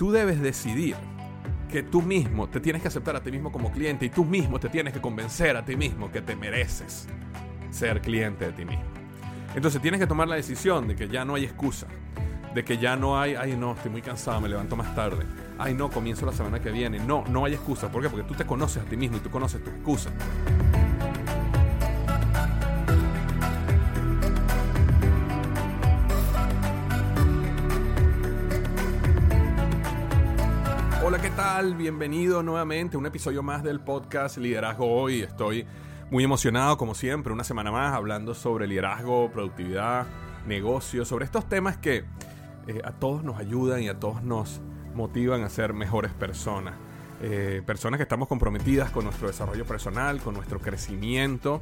Tú debes decidir que tú mismo te tienes que aceptar a ti mismo como cliente y tú mismo te tienes que convencer a ti mismo que te mereces ser cliente de ti mismo. Entonces tienes que tomar la decisión de que ya no hay excusa de que ya no hay, ay no, estoy muy cansado, me levanto más tarde. Ay no, comienzo la semana que viene. No, no hay excusa. ¿Por qué? Porque tú te conoces a ti mismo y tú conoces tus excusas. ¿Qué tal? Bienvenido nuevamente a un episodio más del podcast Liderazgo Hoy. Estoy muy emocionado, como siempre, una semana más hablando sobre liderazgo, productividad, negocios, sobre estos temas que eh, a todos nos ayudan y a todos nos motivan a ser mejores personas. Eh, personas que estamos comprometidas con nuestro desarrollo personal, con nuestro crecimiento,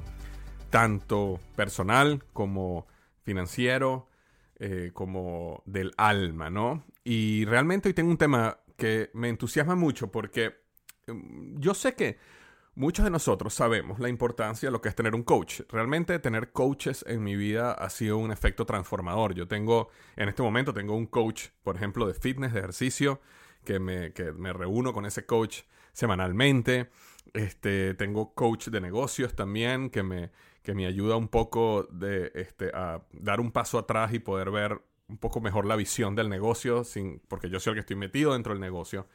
tanto personal como financiero, eh, como del alma, ¿no? Y realmente hoy tengo un tema que me entusiasma mucho porque mm, yo sé que Muchos de nosotros sabemos la importancia de lo que es tener un coach. Realmente tener coaches en mi vida ha sido un efecto transformador. Yo tengo, en este momento tengo un coach, por ejemplo, de fitness, de ejercicio, que me, me reúno con ese coach semanalmente. Este, tengo coach de negocios también, que me, que me ayuda un poco de, este, a dar un paso atrás y poder ver un poco mejor la visión del negocio, sin, porque yo soy el que estoy metido dentro del negocio.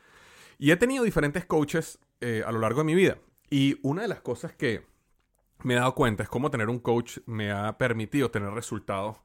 Y he tenido diferentes coaches eh, a lo largo de mi vida. Y una de las cosas que me he dado cuenta es cómo tener un coach me ha permitido tener resultados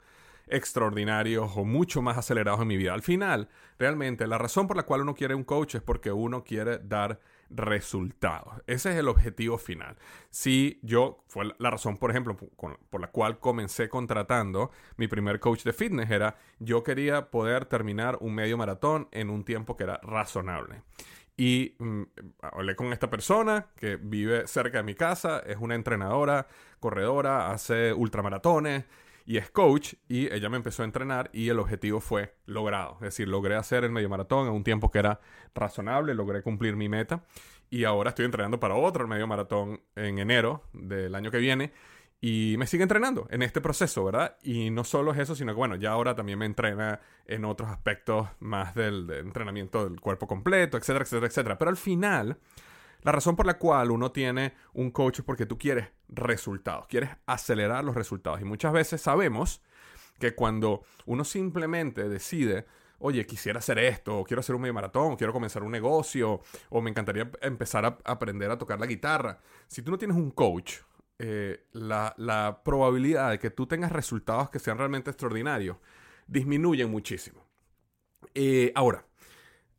extraordinarios o mucho más acelerados en mi vida. Al final, realmente, la razón por la cual uno quiere un coach es porque uno quiere dar resultados. Ese es el objetivo final. Si yo, fue la razón, por ejemplo, por la cual comencé contratando mi primer coach de fitness, era yo quería poder terminar un medio maratón en un tiempo que era razonable. Y mm, hablé con esta persona que vive cerca de mi casa, es una entrenadora, corredora, hace ultramaratones y es coach. Y ella me empezó a entrenar y el objetivo fue logrado. Es decir, logré hacer el medio maratón en un tiempo que era razonable, logré cumplir mi meta. Y ahora estoy entrenando para otro medio maratón en enero del año que viene y me sigue entrenando en este proceso, ¿verdad? Y no solo es eso, sino que bueno, ya ahora también me entrena en otros aspectos más del, entrenamiento del cuerpo completo, etcétera, etcétera, etcétera. Pero al final, la razón por la cual uno tiene un coach es porque tú quieres resultados, quieres acelerar los resultados. Y muchas veces sabemos que cuando uno simplemente decide, oye, quisiera hacer esto, o quiero hacer un medio maratón, o quiero comenzar un negocio, o me encantaría empezar a aprender a tocar la guitarra. Si tú no tienes un coach, eh, la, probabilidad de que tú tengas resultados que sean realmente extraordinarios disminuye muchísimo. Eh, ahora,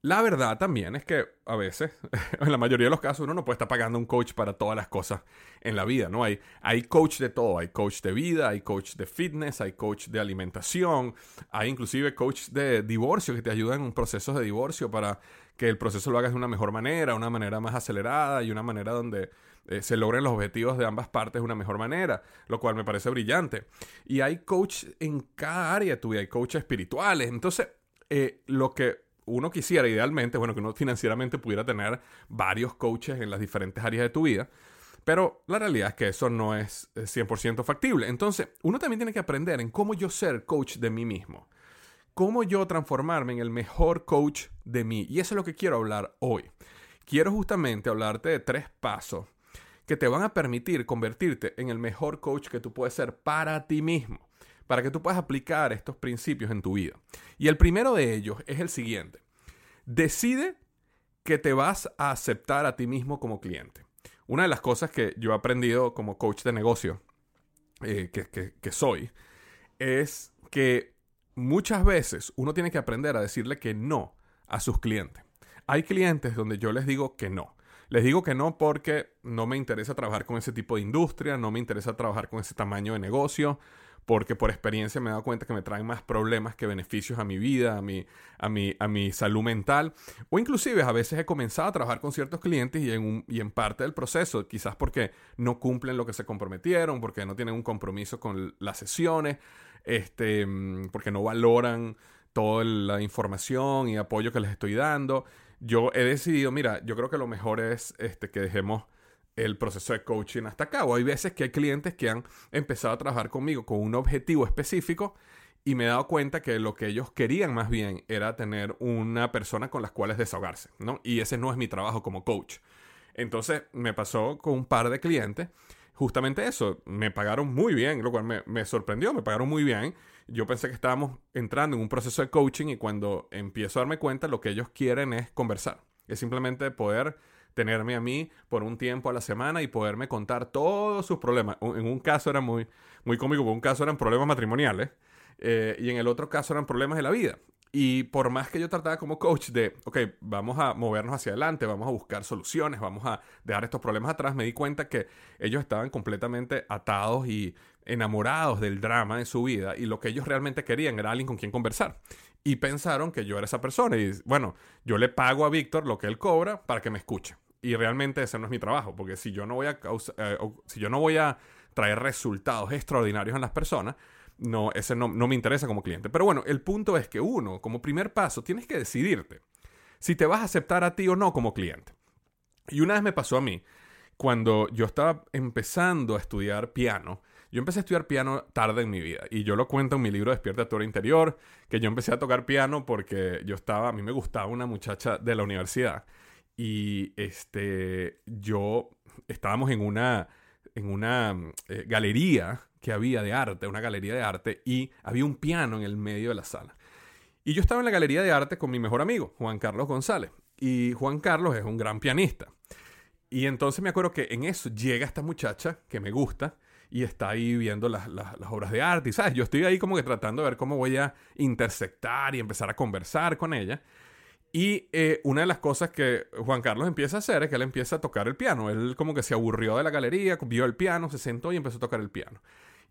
la verdad también es que a veces, en la mayoría de los casos, uno no puede estar pagando un coach para todas las cosas en la vida, ¿no? Hay, hay coach de todo, hay coach de vida, hay coach de fitness, hay coach de alimentación, hay inclusive coach de divorcio que te ayudan en procesos de divorcio para que el proceso lo hagas de una mejor manera, una manera más acelerada y una manera donde eh, se logren los objetivos de ambas partes de una mejor manera, lo cual me parece brillante. Y hay coach en cada área de hay coaches espirituales. Entonces, eh, lo que uno quisiera idealmente, bueno, que uno financieramente pudiera tener varios coaches en las diferentes áreas de tu vida, pero la realidad es que eso no es 100% factible. Entonces, uno también tiene que aprender en cómo yo ser coach de mí mismo cómo yo transformarme en el mejor coach de mí. Y eso es lo que quiero hablar hoy. Quiero justamente hablarte de tres pasos que te van a permitir convertirte en el mejor coach que tú puedes ser para ti mismo, para que tú puedas aplicar estos principios en tu vida. Y el primero de ellos es el siguiente. Decide que te vas a aceptar a ti mismo como cliente. Una de las cosas que yo he aprendido como coach de negocio, eh, que, que soy, es que muchas veces uno tiene que aprender a decirle que no a sus clientes. Hay clientes donde yo les digo que no. Les digo que no porque no me interesa trabajar con ese tipo de industria, no me interesa trabajar con ese tamaño de negocio, porque por experiencia me he dado cuenta que me traen más problemas que beneficios a mi vida, a mi, a mi, a mi salud mental. O inclusive a veces he comenzado a trabajar con ciertos clientes y en, un, y en parte del proceso, quizás porque no cumplen lo que se comprometieron, porque no tienen un compromiso con las sesiones, este, mm, porque no valoran toda la información y apoyo que les estoy dando. Yo he decidido, mira, yo creo que lo mejor es este, que dejemos el proceso de coaching hasta acá. O hay veces que hay clientes que han empezado a trabajar conmigo con un objetivo específico y me he dado cuenta que lo que ellos querían más bien era tener una persona con las cuales desahogarse, ¿no? Y ese no es mi trabajo como coach. Entonces me pasó con un par de clientes justamente eso, me pagaron muy bien, lo cual me, me, sorprendió, me pagaron muy bien. Yo pensé que estábamos entrando en un proceso de coaching y cuando empiezo a darme cuenta lo que ellos quieren es conversar, es simplemente poder tenerme a mí por un tiempo a la semana y poderme contar todos sus problemas. En un caso era muy, muy cómico, en un caso eran problemas matrimoniales eh, y en el otro caso eran problemas de la vida. Y por más que yo trataba como coach de, ok, vamos a movernos hacia adelante, vamos a buscar soluciones, vamos a dejar estos problemas atrás, me di cuenta que ellos estaban completamente atados y enamorados del drama de su vida y lo que ellos realmente querían era alguien con quien conversar. Y pensaron que yo era esa persona y bueno, yo le pago a Víctor lo que él cobra para que me escuche. Y realmente ese no es mi trabajo, porque si yo no voy a, eh, si yo no voy a traer resultados extraordinarios en las personas, no, ese no, no me interesa como cliente. Pero bueno, el punto es que uno, como primer paso, tienes que decidirte si te vas a aceptar a ti o no como cliente. Y una vez me pasó a mí, cuando yo estaba empezando a estudiar piano, yo empecé a estudiar piano tarde en mi vida y yo lo cuento en mi libro Despierta tu interior, que yo empecé a tocar piano porque yo estaba, a mí me gustaba una muchacha de la universidad y este, yo estábamos en una, en una eh, galería que había de arte, una galería de arte, y había un piano en el medio de la sala. Y yo estaba en la galería de arte con mi mejor amigo, Juan Carlos González. Y Juan Carlos es un gran pianista. Y entonces me acuerdo que en eso llega esta muchacha que me gusta y está ahí viendo las, las, obras de arte. Y sabes, yo estoy ahí como que tratando de ver cómo voy a intersectar y empezar a conversar con ella. Y eh, una de las cosas que Juan Carlos empieza a hacer es que él empieza a tocar el piano. Él como que se aburrió de la galería, vio el piano, se sentó y empezó a tocar el piano.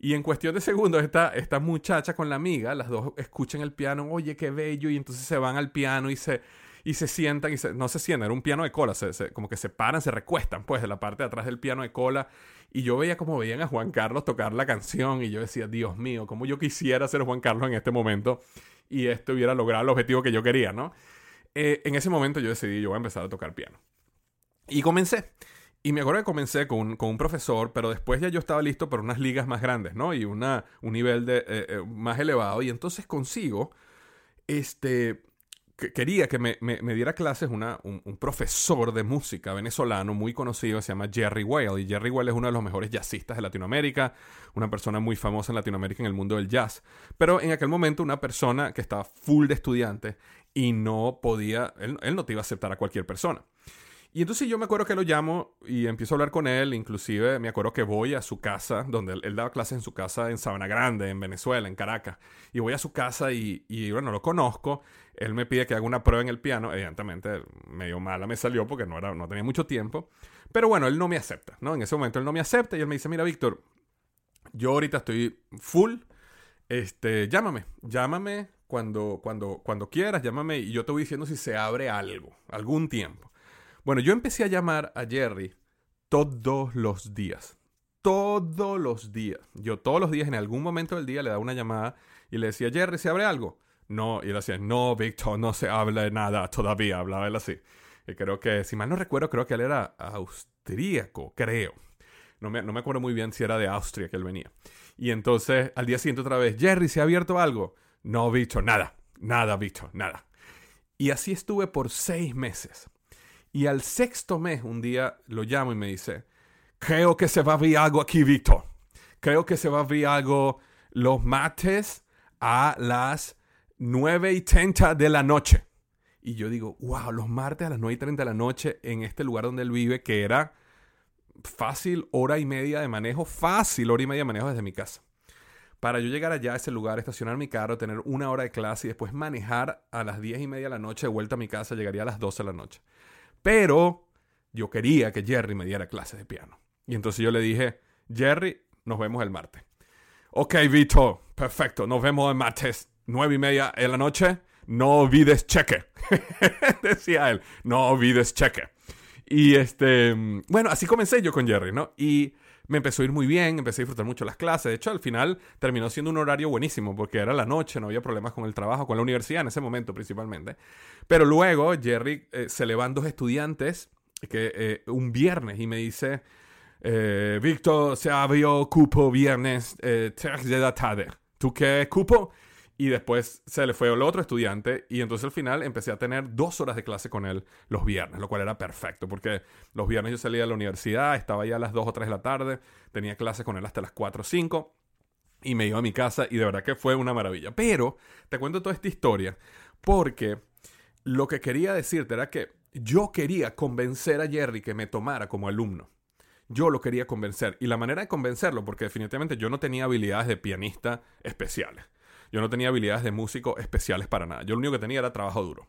Y en cuestión de segundos, esta, esta muchacha con la amiga, las dos escuchan el piano, oye, qué bello, y entonces se van al piano y se, y se sientan, y no se sientan, era un piano de cola, se, como que se paran, se recuestan, pues, de la parte de atrás del piano de cola. Y yo veía como veían a Juan Carlos tocar la canción, y yo decía, Dios mío, como yo quisiera ser Juan Carlos en este momento, y esto hubiera logrado el objetivo que yo quería, ¿no? Eh, en ese momento yo decidí, yo voy a empezar a tocar piano. Y comencé. Y me acuerdo que comencé con un, profesor, pero después ya yo estaba listo para unas ligas más grandes, ¿no? Y una, un nivel de, eh, eh, más elevado. Y entonces consigo, este, quería que me, diera clases una, un, profesor de música venezolano muy conocido, se llama Jerry Whale. Y Jerry Whale es uno de los mejores jazzistas de Latinoamérica, una persona muy famosa en Latinoamérica en el mundo del jazz. Pero en aquel momento una persona que estaba full de estudiantes y no podía, él, él no te iba a aceptar a cualquier persona. Y entonces yo me acuerdo que lo llamo y empiezo a hablar con él, inclusive me acuerdo que voy a su casa, donde él, daba clases en su casa en Sabana Grande, en Venezuela, en Caracas, y voy a su casa y, y, bueno, lo conozco, él me pide que haga una prueba en el piano, evidentemente medio mala me salió porque no, era, no tenía mucho tiempo, pero bueno, él no me acepta, ¿no? En ese momento él no me acepta y él me dice, mira Víctor, yo ahorita estoy full, este, llámame, llámame cuando, cuando, cuando quieras, llámame y yo te voy diciendo si se abre algo, algún tiempo. Bueno, yo empecé a llamar a Jerry todos los días. Todos los días. Yo todos los días, en algún momento del día, le daba una llamada y le decía, Jerry, ¿se abre algo? No, y él decía, no, Víctor, no se habla de nada todavía. Hablaba él así. Y creo que, si mal no recuerdo, creo que él era austríaco, creo. No me, no me acuerdo muy bien si era de Austria que él venía. Y entonces, al día siguiente otra vez, Jerry, ¿se ha abierto algo? No, Víctor, nada. Nada, Víctor, nada. Y así estuve por seis meses. Y al sexto mes, un día lo llamo y me dice, creo que se va a abrir algo aquí, Víctor. Creo que se va a abrir algo los martes a las 9 y 30 de la noche. Y yo digo, wow, los martes a las 9 y 30 de la noche en este lugar donde él vive, que era fácil hora y media de manejo, fácil hora y media de manejo desde mi casa. Para yo llegar allá a ese lugar, estacionar mi carro, tener una hora de clase y después manejar a las 10 y media de la noche de vuelta a mi casa, llegaría a las 12 de la noche. Pero yo quería que Jerry me diera clases de piano. Y entonces yo le dije, Jerry, nos vemos el martes. Ok, Vito, perfecto, nos vemos el martes, nueve y media en la noche. No olvides cheque. Decía él, no olvides cheque. Y este, bueno, así comencé yo con Jerry, ¿no? Y me empezó a ir muy bien, empecé a disfrutar mucho las clases. De hecho, al final terminó siendo un horario buenísimo porque era la noche, no había problemas con el trabajo, con la universidad en ese momento principalmente. Pero luego Jerry eh, se le van dos estudiantes que, eh, un viernes y me dice, eh, Víctor, se abrió cupo viernes eh, 3 de la tarde. ¿Tú qué cupo? Y después se le fue el otro estudiante y entonces al final empecé a tener dos horas de clase con él los viernes, lo cual era perfecto porque los viernes yo salía de la universidad, estaba ya a las 2 o 3 de la tarde, tenía clase con él hasta las 4 o 5 y me iba a mi casa y de verdad que fue una maravilla. Pero te cuento toda esta historia porque lo que quería decirte era que yo quería convencer a Jerry que me tomara como alumno. Yo lo quería convencer y la manera de convencerlo, porque definitivamente yo no tenía habilidades de pianista especiales. Yo no tenía habilidades de músico especiales para nada. Yo lo único que tenía era trabajo duro.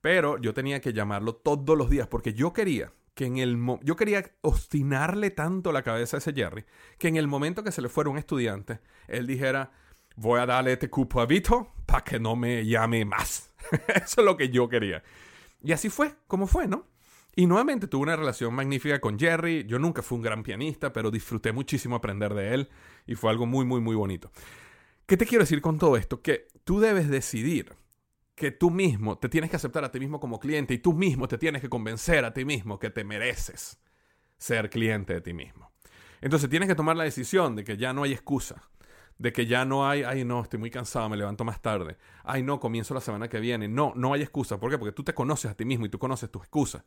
Pero yo tenía que llamarlo todos los días porque yo quería que en el yo quería obstinarle tanto la cabeza a ese Jerry que en el momento que se le fuera un estudiante, él dijera, voy a darle este cupo a Vito para que no me llame más. Eso es lo que yo quería. Y así fue, como fue, ¿no? Y nuevamente tuve una relación magnífica con Jerry. Yo nunca fui un gran pianista, pero disfruté muchísimo aprender de él y fue algo muy, muy, muy bonito. ¿Qué te quiero decir con todo esto? Que tú debes decidir que tú mismo te tienes que aceptar a ti mismo como cliente y tú mismo te tienes que convencer a ti mismo que te mereces ser cliente de ti mismo. Entonces tienes que tomar la decisión de que ya no hay excusa, de que ya no hay, ay no, estoy muy cansado, me levanto más tarde, ay no, comienzo la semana que viene. No, no hay excusa. ¿Por qué? Porque tú te conoces a ti mismo y tú conoces tus excusas.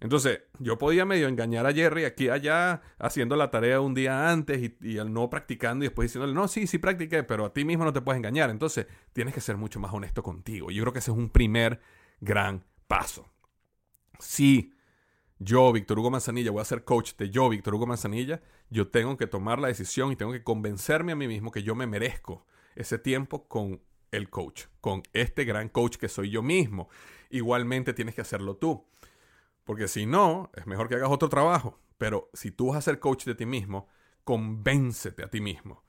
Entonces, yo podía medio engañar a Jerry aquí allá, haciendo la tarea un día antes y, y no practicando y después diciéndole, no, sí, sí practiqué, pero a ti mismo no te puedes engañar. Entonces, tienes que ser mucho más honesto contigo. Yo creo que ese es un primer gran paso. Si yo, Víctor Hugo Manzanilla, voy a ser coach de yo, Víctor Hugo Manzanilla, yo tengo que tomar la decisión y tengo que convencerme a mí mismo que yo me merezco ese tiempo con el coach, con este gran coach que soy yo mismo. Igualmente tienes que hacerlo tú. Porque si no, es mejor que hagas otro trabajo. Pero si tú vas a ser coach de ti mismo, convéncete a ti mismo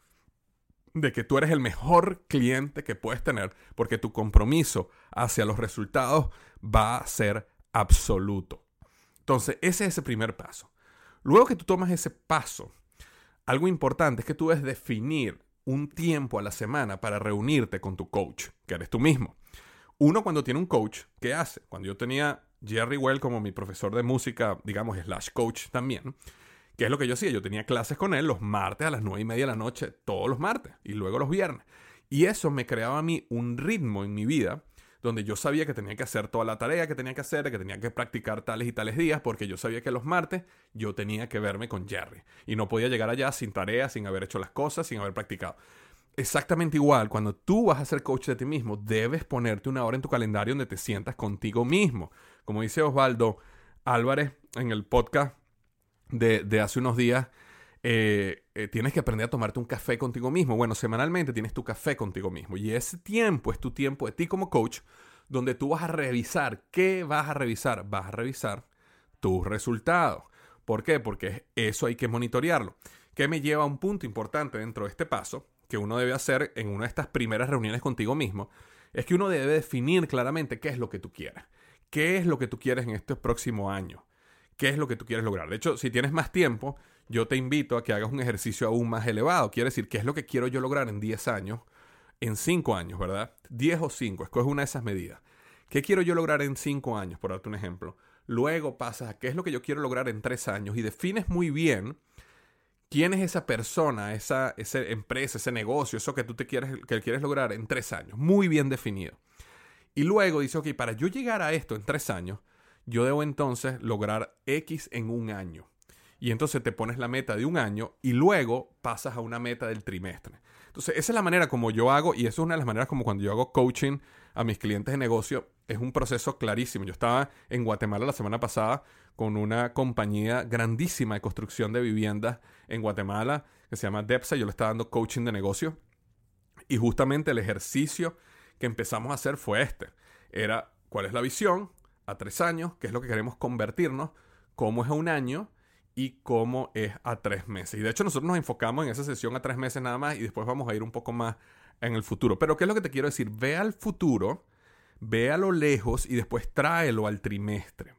de que tú eres el mejor cliente que puedes tener porque tu compromiso hacia los resultados va a ser absoluto. Entonces, ese es ese primer paso. Luego que tú tomas ese paso, algo importante es que tú debes definir un tiempo a la semana para reunirte con tu coach, que eres tú mismo. Uno cuando tiene un coach, ¿qué hace? Cuando yo tenía Jerry Well como mi profesor de música, digamos, slash coach también, ¿qué es lo que yo hacía? Yo tenía clases con él los martes a las nueve y media de la noche, todos los martes, y luego los viernes. Y eso me creaba a mí un ritmo en mi vida donde yo sabía que tenía que hacer toda la tarea que tenía que hacer, que tenía que practicar tales y tales días, porque yo sabía que los martes yo tenía que verme con Jerry. Y no podía llegar allá sin tarea, sin haber hecho las cosas, sin haber practicado exactamente igual, cuando tú vas a ser coach de ti mismo, debes ponerte una hora en tu calendario donde te sientas contigo mismo. Como dice Osvaldo Álvarez en el podcast de, hace unos días, eh, eh, tienes que aprender a tomarte un café contigo mismo. Bueno, semanalmente tienes tu café contigo mismo. Y ese tiempo es tu tiempo de ti como coach, donde tú vas a revisar. ¿Qué vas a revisar? Vas a revisar tus resultados. ¿Por qué? Porque eso hay que monitorearlo. ¿Qué me lleva a un punto importante dentro de este paso? Que uno debe hacer en una de estas primeras reuniones contigo mismo es que uno debe definir claramente qué es lo que tú quieres. ¿Qué es lo que tú quieres en este próximo año? ¿Qué es lo que tú quieres lograr? De hecho, si tienes más tiempo, yo te invito a que hagas un ejercicio aún más elevado. Quiere decir, ¿qué es lo que quiero yo lograr en 10 años? En 5 años, ¿verdad? 10 o 5, escoge una de esas medidas. ¿Qué quiero yo lograr en 5 años, por darte un ejemplo? Luego pasas a qué es lo que yo quiero lograr en 3 años y defines muy bien ¿Quién es esa persona, esa, empresa, ese negocio, eso que tú te quieres, que quieres lograr en tres años? Muy bien definido. Y luego dice, ok, para yo llegar a esto en tres años, yo debo entonces lograr X en un año. Y entonces te pones la meta de un año y luego pasas a una meta del trimestre. Entonces, esa es la manera como yo hago, y eso es una de las maneras como cuando yo hago coaching a mis clientes de negocio, es un proceso clarísimo. Yo estaba en Guatemala la semana pasada con una compañía grandísima de construcción de viviendas en Guatemala que se llama Depsa. Yo le estaba dando coaching de negocio. Y justamente el ejercicio que empezamos a hacer fue este. Era cuál es la visión a tres años, qué es lo que queremos convertirnos, cómo es a un año y cómo es a tres meses. Y de hecho nosotros nos enfocamos en esa sesión a tres meses nada más y después vamos a ir un poco más en el futuro. Pero ¿qué es lo que te quiero decir? Ve al futuro, ve a lo lejos y después tráelo al trimestre.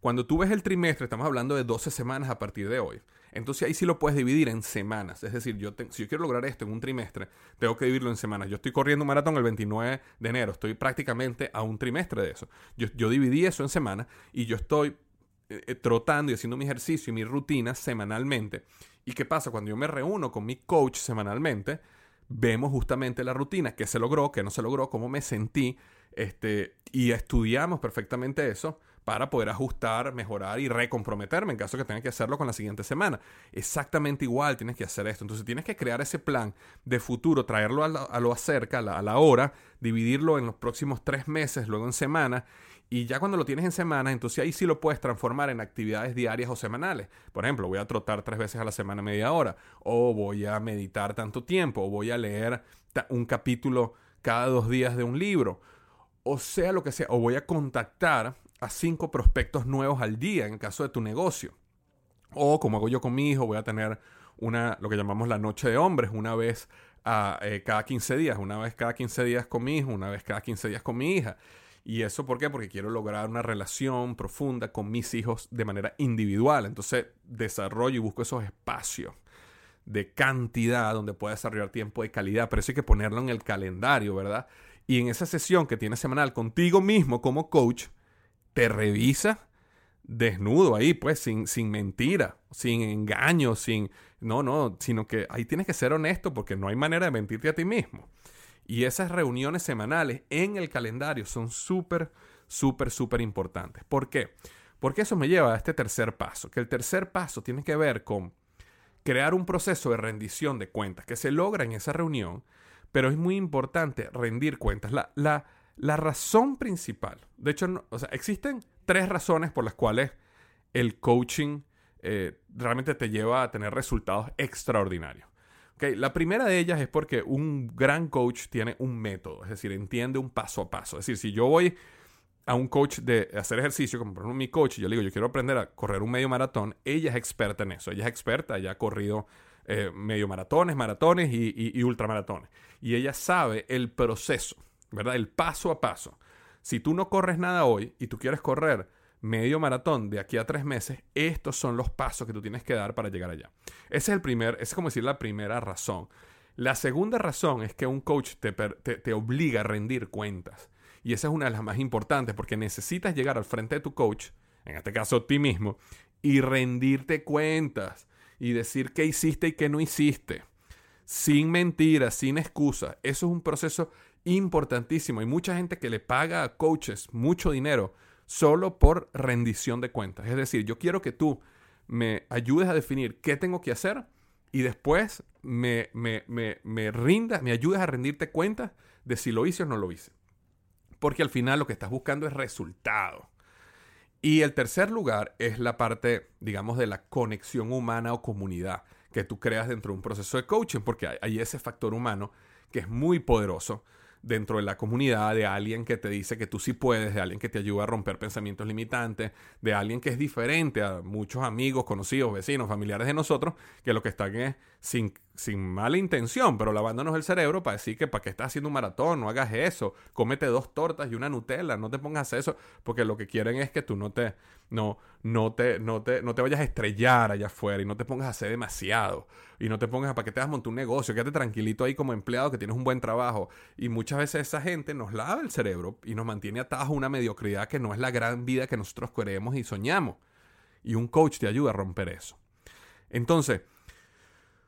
Cuando tú ves el trimestre, estamos hablando de 12 semanas a partir de hoy. Entonces ahí sí lo puedes dividir en semanas. Es decir, yo si yo quiero lograr esto en un trimestre, tengo que dividirlo en semanas. Yo estoy corriendo maratón el 29 de enero. Estoy prácticamente a un trimestre de eso. Yo, yo dividí eso en semanas y yo estoy eh, eh, trotando y haciendo mi ejercicio y mi rutina semanalmente. ¿Y qué pasa? Cuando yo me reúno con mi coach semanalmente, vemos justamente la rutina, qué se logró, qué no se logró, cómo me sentí, este, y estudiamos perfectamente eso para poder ajustar, mejorar y recomprometerme en caso que tenga que hacerlo con la siguiente semana. Exactamente igual tienes que hacer esto. Entonces tienes que crear ese plan de futuro, traerlo a, lo acerca, a la, a la hora, dividirlo en los próximos tres meses, luego en semanas y ya cuando lo tienes en semana, entonces ahí sí lo puedes transformar en actividades diarias o semanales. Por ejemplo, voy a trotar tres veces a la semana media hora, o voy a meditar tanto tiempo, o voy a leer un capítulo cada dos días de un libro, o sea lo que sea, o voy a contactar a cinco prospectos nuevos al día en el caso de tu negocio. O como hago yo con mi hijo, voy a tener una, lo que llamamos la noche de hombres, una vez a, eh, cada 15 días, una vez cada 15 días con mi hijo, una vez cada 15 días con mi hija. ¿Y eso por qué? Porque quiero lograr una relación profunda con mis hijos de manera individual. Entonces desarrollo y busco esos espacios de cantidad donde pueda desarrollar tiempo de calidad. Pero eso hay que ponerlo en el calendario, ¿verdad? Y en esa sesión que tienes semanal contigo mismo como coach, te revisa desnudo ahí, pues, sin, sin mentira, sin engaño, sin... No, no, sino que ahí tienes que ser honesto porque no hay manera de mentirte a ti mismo. Y esas reuniones semanales en el calendario son súper, súper, súper importantes. ¿Por qué? Porque eso me lleva a este tercer paso, que el tercer paso tiene que ver con crear un proceso de rendición de cuentas que se logra en esa reunión, pero es muy importante rendir cuentas. La, la, la razón principal, de hecho, o sea, existen tres razones por las cuales el coaching eh, realmente te lleva a tener resultados extraordinarios. La primera de ellas es porque un gran coach tiene un método, es decir, entiende un paso a paso. Es decir, si yo voy a un coach de hacer ejercicio, como por ejemplo mi coach, y yo le digo, yo quiero aprender a correr un medio maratón, ella es experta en eso, ella es experta, ella ha corrido eh, medio maratones, maratones y, y ultramaratones. Y ella sabe el proceso, ¿verdad? El paso a paso. Si tú no corres nada hoy y tú quieres correr medio maratón de aquí a tres meses, estos son los pasos que tú tienes que dar para llegar allá. Ese es el primer, es como decir la primera razón. La segunda razón es que un coach te, te, obliga a rendir cuentas. Y esa es una de las más importantes porque necesitas llegar al frente de tu coach, en este caso ti mismo, y rendirte cuentas y decir qué hiciste y qué no hiciste. Sin mentiras, sin excusas. Eso es un proceso importantísimo. Hay mucha gente que le paga a coaches mucho dinero solo por rendición de cuentas. Es decir, yo quiero que tú me ayudes a definir qué tengo que hacer y después me, me, me, me rindas, me ayudes a rendirte cuentas de si lo hice o no lo hice. Porque al final lo que estás buscando es resultado. Y el tercer lugar es la parte, digamos, de la conexión humana o comunidad que tú creas dentro de un proceso de coaching, porque hay, hay ese factor humano que es muy poderoso dentro de la comunidad, de alguien que te dice que tú sí puedes, de alguien que te ayuda a romper pensamientos limitantes, de alguien que es diferente a muchos amigos, conocidos, vecinos, familiares de nosotros, que lo que están es sin, sin mala intención, pero lavándonos el cerebro para decir que para qué estás haciendo un maratón, no hagas eso, cómete dos tortas y una Nutella, no te pongas eso, porque lo que quieren es que tú no te, no, no te, no te, no te vayas a estrellar allá afuera y no te pongas a hacer demasiado. Y no te pongas a para qué te a montar un negocio, quédate tranquilito ahí como empleado que tienes un buen trabajo. Y muchas veces esa gente nos lava el cerebro y nos mantiene atados a una mediocridad que no es la gran vida que nosotros queremos y soñamos. Y un coach te ayuda a romper eso. Entonces,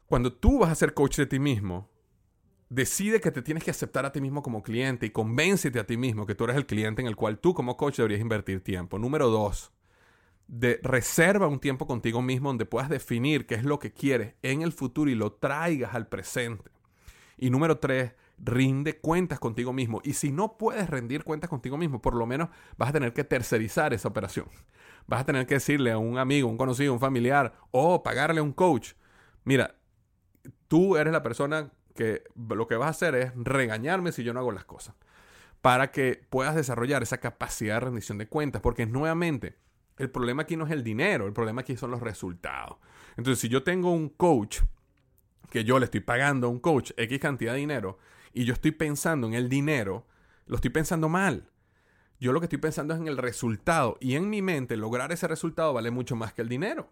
cuando tú vas a ser coach de ti mismo, decide que te tienes que aceptar a ti mismo como cliente y convéncete a ti mismo que tú eres el cliente en el cual tú como coach deberías invertir tiempo. Número dos, de reserva un tiempo contigo mismo donde puedas definir qué es lo que quieres en el futuro y lo traigas al presente. Y número tres, rinde cuentas contigo mismo. Y si no puedes rendir cuentas contigo mismo, por lo menos vas a tener que tercerizar esa operación. Vas a tener que decirle a un amigo, un conocido, un familiar o pagarle a un coach. Mira, tú eres la persona que lo que vas a hacer es regañarme si yo no hago las cosas. Para que puedas desarrollar esa capacidad de rendición de cuentas. Porque nuevamente, El problema aquí no es el dinero, el problema aquí son los resultados. Entonces, si yo tengo un coach que yo le estoy pagando a un coach X cantidad de dinero y yo estoy pensando en el dinero, lo estoy pensando mal. Yo lo que estoy pensando es en el resultado y en mi mente lograr ese resultado vale mucho más que el dinero.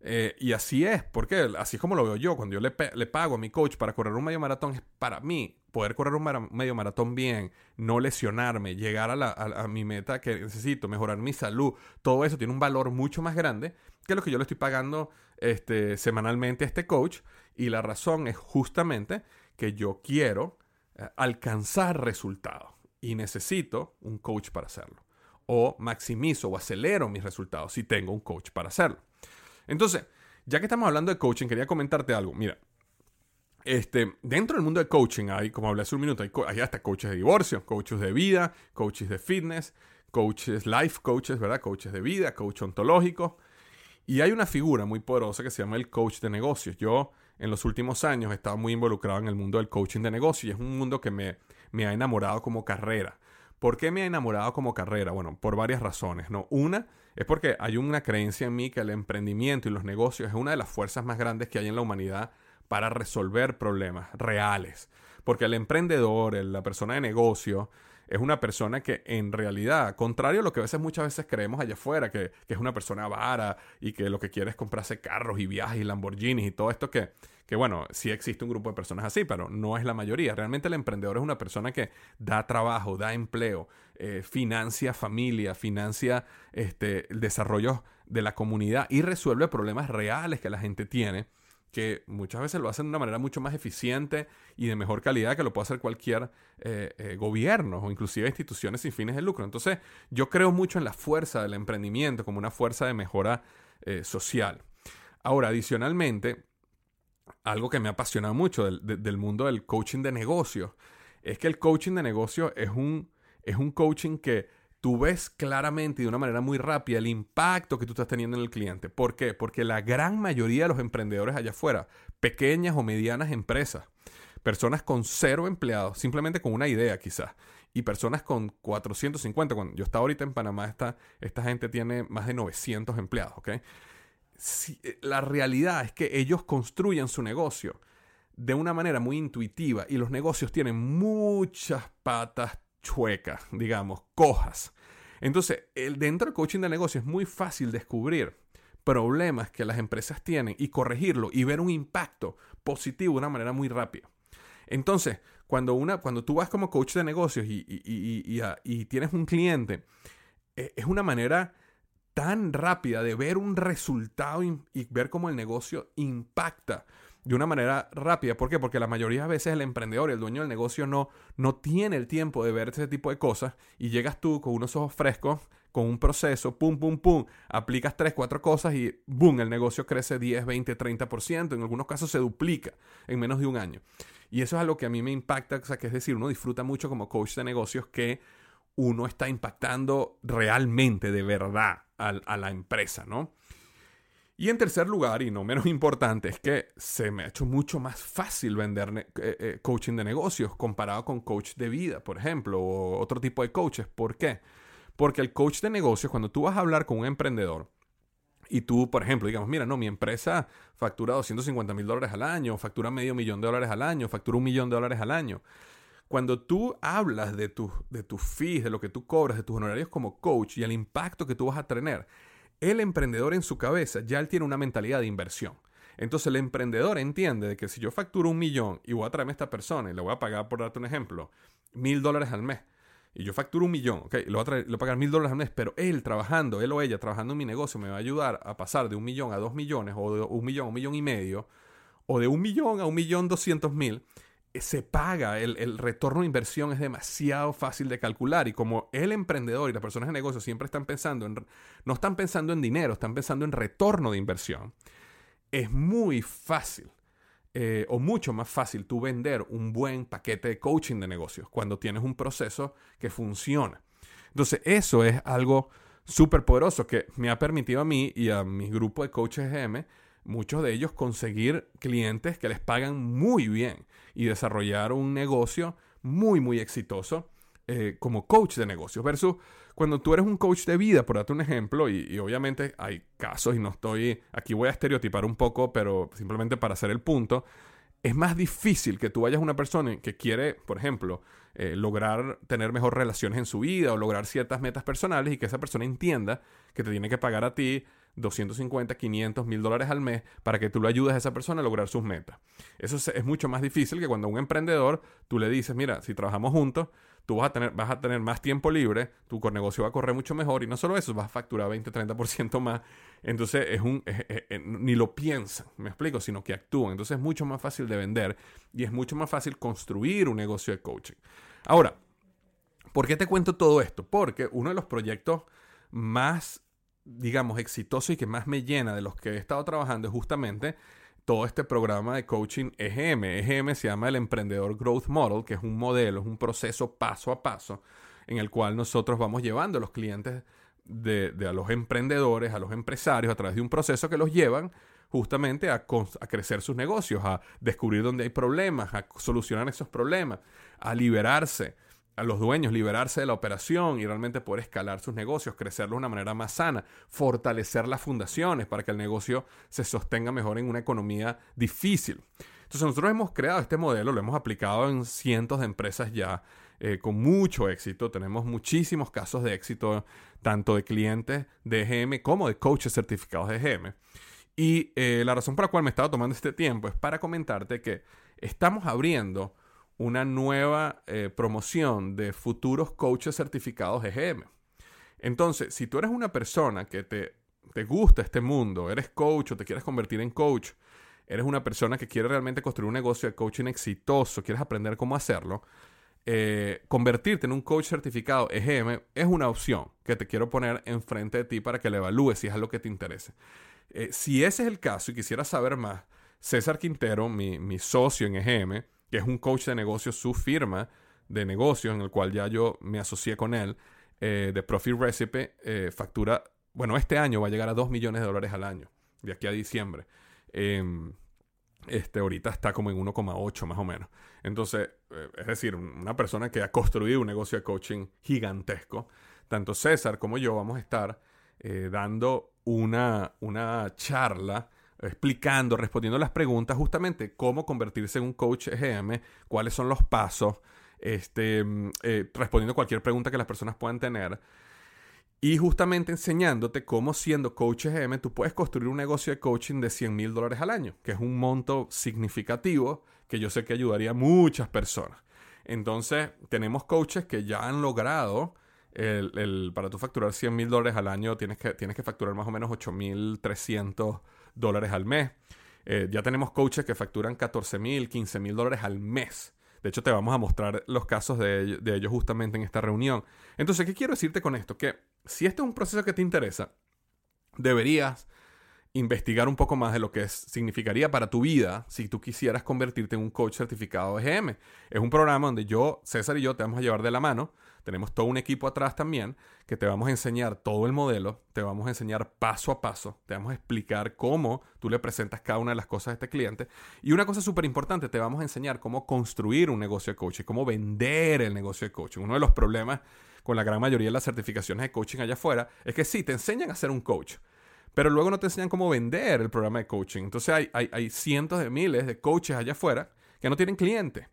Eh, y así es, porque así es como lo veo yo. Cuando yo le, pago a mi coach para correr un medio maratón, es para mí poder correr un medio maratón bien, no lesionarme, llegar a, la, mi meta que necesito, mejorar mi salud. Todo eso tiene un valor mucho más grande que lo que yo le estoy pagando este, semanalmente a este coach. Y la razón es justamente que yo quiero eh, alcanzar resultados y necesito un coach para hacerlo. O maximizo o acelero mis resultados si tengo un coach para hacerlo. Entonces, ya que estamos hablando de coaching, quería comentarte algo. Mira, este, dentro del mundo de coaching hay, como hablé hace un minuto, hay, hasta coaches de divorcio, coaches de vida, coaches de fitness, coaches life coaches, ¿verdad? Coaches de vida, coach ontológico. Y hay una figura muy poderosa que se llama el coach de negocios. Yo en los últimos años he estado muy involucrado en el mundo del coaching de negocios y es un mundo que me, me ha enamorado como carrera. ¿Por qué me ha enamorado como carrera? Bueno, por varias razones, ¿no? Una es porque hay una creencia en mí que el emprendimiento y los negocios es una de las fuerzas más grandes que hay en la humanidad para resolver problemas reales. Porque el emprendedor, la persona de negocio, es una persona que en realidad, contrario a lo que a veces muchas veces creemos allá afuera, que, que es una persona vara y que lo que quiere es comprarse carros y viajes y Lamborghinis y todo esto que que bueno, sí existe un grupo de personas así, pero no es la mayoría. Realmente el emprendedor es una persona que da trabajo, da empleo, eh, financia familia, financia este, el desarrollo de la comunidad y resuelve problemas reales que la gente tiene que muchas veces lo hacen de una manera mucho más eficiente y de mejor calidad que lo puede hacer cualquier eh, eh, gobierno o inclusive instituciones sin fines de lucro. Entonces yo creo mucho en la fuerza del emprendimiento como una fuerza de mejora social. Ahora, adicionalmente, algo que me ha apasionado mucho del, mundo del coaching de negocios es que el coaching de negocios es un, es un coaching que tú ves claramente y de una manera muy rápida el impacto que tú estás teniendo en el cliente. ¿Por qué? Porque la gran mayoría de los emprendedores allá afuera, pequeñas o medianas empresas, personas con cero empleados, simplemente con una idea quizás, y personas con 450, cuando yo estaba ahorita en Panamá, esta, esta gente tiene más de 900 empleados, ¿ok? Eh, la realidad es que ellos construyen su negocio de una manera muy intuitiva y los negocios tienen muchas patas chuecas, digamos, cojas. Entonces, el, dentro del coaching de negocio es muy fácil descubrir problemas que las empresas tienen y corregirlo y ver un impacto positivo de una manera muy rápida. Entonces, cuando, una, cuando tú vas como coach de negocios y, y tienes un cliente, e, es una manera tan rápida de ver un resultado y, ver cómo el negocio impacta de una manera rápida. ¿Por qué? Porque la mayoría de veces el emprendedor, el dueño del negocio, no, no tiene el tiempo de ver ese tipo de cosas y llegas tú con unos ojos frescos, con un proceso, pum, pum, pum, aplicas tres, cuatro cosas y boom, el negocio crece 10, 20, 30%, en algunos casos se duplica en menos de un año. Y eso es algo que a mí me impacta, o sea, que es decir, uno disfruta mucho como coach de negocios que uno está impactando realmente, de verdad, a, la empresa, ¿no? Y en tercer lugar, y no menos importante, es que se me ha hecho mucho más fácil vender eh, eh, coaching de negocios comparado con coach de vida, por ejemplo, o otro tipo de coaches. ¿Por qué? Porque el coach de negocios, cuando tú vas a hablar con un emprendedor, y tú, por ejemplo, digamos, mira, no, mi empresa factura 250 mil dólares al año, factura medio millón de dólares al año, factura un millón de dólares al año. Cuando tú hablas de tus de tus fees, de lo que tú cobras, de tus honorarios como coach y el impacto que tú vas a tener, el emprendedor en su cabeza ya él tiene una mentalidad de inversión. Entonces el emprendedor entiende de que si yo facturo un millón y voy a traerme a esta persona y le voy a pagar, por darte un ejemplo, mil dólares al mes, y yo facturo un millón, ok, le voy, a le voy a pagar mil dólares al mes, pero él trabajando, él o ella trabajando en mi negocio me va a ayudar a pasar de un millón a dos millones, o de un millón a un millón y medio, o de un millón a un millón doscientos mil, se paga, el, retorno de inversión es demasiado fácil de calcular y como el emprendedor y las personas de negocio siempre están pensando en, no están pensando en dinero, están pensando en retorno de inversión, es muy fácil eh, o mucho más fácil tú vender un buen paquete de coaching de negocios cuando tienes un proceso que funciona. Entonces eso es algo súper poderoso que me ha permitido a mí y a mi grupo de coaches GM muchos de ellos conseguir clientes que les pagan muy bien y desarrollar un negocio muy, muy exitoso eh, como coach de negocios. Versus cuando tú eres un coach de vida, por darte un ejemplo, y, obviamente hay casos y no estoy, aquí voy a estereotipar un poco, pero simplemente para hacer el punto, es más difícil que tú vayas a una persona que quiere, por ejemplo, eh, lograr tener mejor relaciones en su vida o lograr ciertas metas personales y que esa persona entienda que te tiene que pagar a ti 250, 500, mil dólares al mes para que tú lo ayudes a esa persona a lograr sus metas. Eso es, mucho más difícil que cuando a un emprendedor tú le dices, mira, si trabajamos juntos, tú vas a tener, vas a tener más tiempo libre, tu negocio va a correr mucho mejor y no solo eso, vas a facturar 20, 30% más. Entonces es un, ni lo piensan, me explico, sino que actúan. Entonces es mucho más fácil de vender y es mucho más fácil construir un negocio de coaching. Ahora, ¿por qué te cuento todo esto? Porque uno de los proyectos más digamos, exitoso y que más me llena de los que he estado trabajando es justamente todo este programa de coaching EGM. EGM se llama el Emprendedor Growth Model, que es un modelo, es un proceso paso a paso en el cual nosotros vamos llevando a los clientes de, a los emprendedores, a los empresarios, a través de un proceso que los llevan justamente a, a, crecer sus negocios, a descubrir dónde hay problemas, a solucionar esos problemas, a liberarse a los dueños liberarse de la operación y realmente poder escalar sus negocios, crecerlos de una manera más sana, fortalecer las fundaciones para que el negocio se sostenga mejor en una economía difícil. Entonces nosotros hemos creado este modelo, lo hemos aplicado en cientos de empresas ya eh, con mucho éxito. Tenemos muchísimos casos de éxito, tanto de clientes de EGM como de coaches certificados de EGM. Y eh, la razón por la cual me he estado tomando este tiempo es para comentarte que estamos abriendo una nueva eh, promoción de futuros coaches certificados EGM. Entonces, si tú eres una persona que te, te gusta este mundo, eres coach o te quieres convertir en coach, eres una persona que quiere realmente construir un negocio de coaching exitoso, quieres aprender cómo hacerlo, eh, convertirte en un coach certificado EGM es una opción que te quiero poner enfrente de ti para que le evalúes si es algo que te interese. Eh, si ese es el caso y quisieras saber más, César Quintero, mi, mi socio en EGM, que es un coach de negocios, su firma de negocios, en el cual ya yo me asocié con él, eh, de Profit Recipe, eh, factura, bueno, este año va a llegar a 2 millones de dólares al año, de aquí a diciembre. Em, este, ahorita está como en 1,8 más o menos. Entonces, eh, es decir, una persona que ha construido un negocio de coaching gigantesco. Tanto César como yo vamos a estar dando una, una charla explicando, respondiendo las preguntas, justamente cómo convertirse en un coach EGM, cuáles son los pasos, este, mm, eh, respondiendo cualquier pregunta que las personas puedan tener. Y justamente enseñándote cómo siendo coach EGM tú puedes construir un negocio de coaching de 100 mil dólares al año, que es un monto significativo que yo sé que ayudaría a muchas personas. Entonces, tenemos coaches que ya han logrado, el, para tú facturar 100 mil dólares al año, tienes que, tienes que facturar más o menos 8.300 dólares al mes. Eh, ya tenemos coaches que facturan 14 mil, 15 mil dólares al mes. De hecho, te vamos a mostrar los casos de, de, ellos justamente en esta reunión. Entonces, ¿qué quiero decirte con esto? Que si este es un proceso que te interesa, deberías investigar un poco más de lo que significaría para tu vida si tú quisieras convertirte en un coach certificado EGM. Es un programa donde yo, César y yo te vamos a llevar de la mano tenemos todo un equipo atrás también que te vamos a enseñar todo el modelo, te vamos a enseñar paso a paso, te vamos a explicar cómo tú le presentas cada una de las cosas a este cliente. Y una cosa súper importante, te vamos a enseñar cómo construir un negocio de coaching, cómo vender el negocio de coaching. Uno de los problemas con la gran mayoría de las certificaciones de coaching allá afuera es que sí, te enseñan a ser un coach, pero luego no te enseñan cómo vender el programa de coaching. Entonces hay, hay, hay cientos de miles de coaches allá afuera que no tienen clientes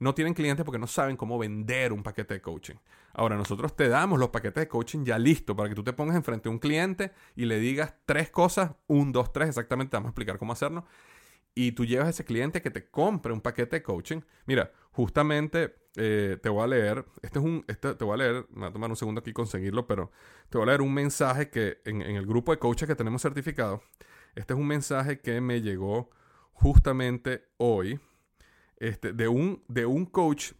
no tienen clientes porque no saben cómo vender un paquete de coaching. Ahora, nosotros te damos los paquetes de coaching ya listos para que tú te pongas enfrente a un cliente y le digas tres cosas, un, dos, tres, exactamente, te vamos a explicar cómo hacerlo. Y tú llevas a ese cliente que te compre un paquete de coaching. Mira, justamente eh, te voy a leer, este es un, este, te voy a leer, me va a tomar un segundo aquí conseguirlo, pero te voy a leer un mensaje que en, en el grupo de coaches que tenemos certificado, este es un mensaje que me llegó justamente hoy este, de, un, de un coach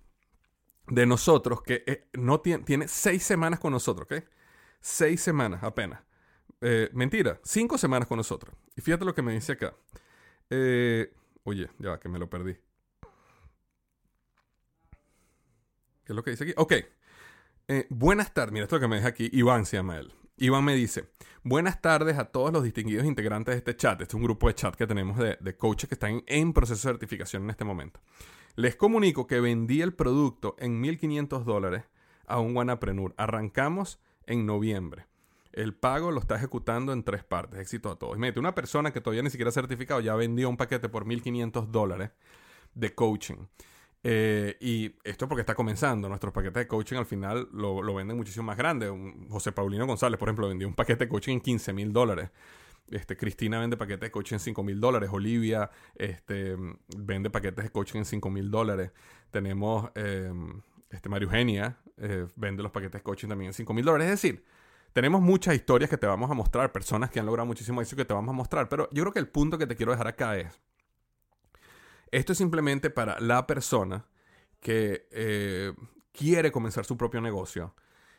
de nosotros que eh, no tiene, tiene seis semanas con nosotros, ¿ok? Seis semanas apenas. Eh, mentira, cinco semanas con nosotros. Y fíjate lo que me dice acá. Eh, oye, ya que me lo perdí. ¿Qué es lo que dice aquí? Ok. buenas tardes. Mira esto que me deja aquí. Iván se llama él. Iván me dice, buenas tardes a todos los distinguidos integrantes de este chat. Este es un grupo de chat que tenemos de, coaches que están en, proceso de certificación en este momento. Les comunico que vendí el producto en 1.500 dólares a un Wanapreneur. Arrancamos en noviembre. El pago lo está ejecutando en tres partes. Éxito a todos. Mete, una persona que todavía ni siquiera ha certificado ya vendió un paquete por 1.500 dólares de coaching. Eh, y esto porque está comenzando. Nuestros paquetes de coaching al final lo, venden muchísimo más grande. José Paulino González, por ejemplo, vendió un paquete de coaching en 15 mil dólares. Este, Cristina vende paquetes de coaching en 5 mil dólares. Olivia este, vende paquetes de coaching en 5 mil dólares. Tenemos eh, este, María Eugenia eh, vende los paquetes de coaching también en 5 mil dólares. Es decir, tenemos muchas historias que te vamos a mostrar, personas que han logrado muchísimo éxito que te vamos a mostrar. Pero yo creo que el punto que te quiero dejar acá es esto es simplemente para la persona que eh, quiere comenzar su propio negocio,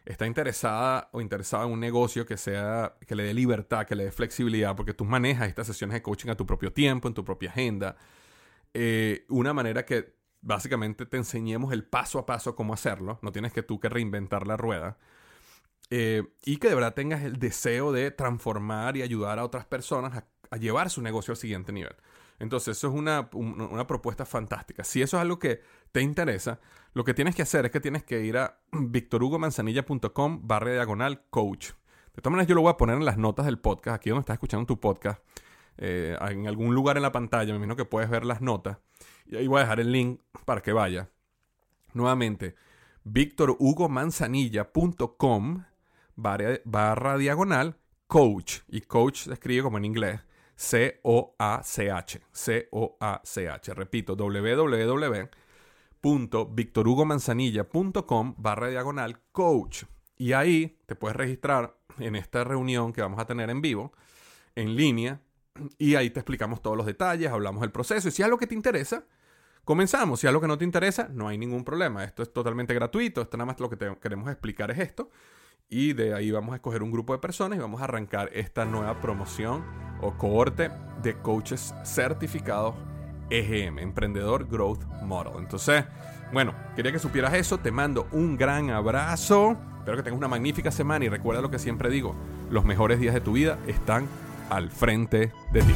está interesada o interesada en un negocio que sea que le dé libertad, que le dé flexibilidad, porque tú manejas estas sesiones de coaching a tu propio tiempo, en tu propia agenda. Eh, una manera que básicamente te enseñemos el paso a paso cómo hacerlo. No tienes que tú que reinventar la rueda. Eh, y que de verdad tengas el deseo de transformar y ayudar a otras personas a llevar su negocio al siguiente nivel. Entonces, eso es una, propuesta fantástica. Si eso es algo que te interesa, lo que tienes que hacer es que tienes que ir a victorhugomanzanilla.com barra diagonal coach. De todas maneras, yo lo voy a poner en las notas del podcast, aquí donde estás escuchando tu podcast. Eh, en algún lugar en la pantalla, me imagino que puedes ver las notas. Y ahí voy a dejar el link para que vaya. Nuevamente, victorhugomanzanilla.com barra, barra diagonal coach. Y coach se escribe como en inglés. C-O-A-C-H. C-O-A-C-H. Repito, www.victorhugomanzanilla.com barra diagonal coach. Y ahí te puedes registrar en esta reunión que vamos a tener en vivo, en línea, y ahí te explicamos todos los detalles, hablamos del proceso. Y si es algo que te interesa, comenzamos. Si es algo que no te interesa, no hay ningún problema. Esto es totalmente gratuito. Esto nada más lo que te queremos explicar es esto. Y de ahí vamos a escoger un grupo de personas y vamos a arrancar esta nueva promoción o cohorte de coaches certificados EGM, Emprendedor Growth Model. Entonces, bueno, quería que supieras eso. Te mando un gran abrazo. Espero que tengas una magnífica semana y recuerda lo que siempre digo, los mejores días de tu vida están al frente de ti.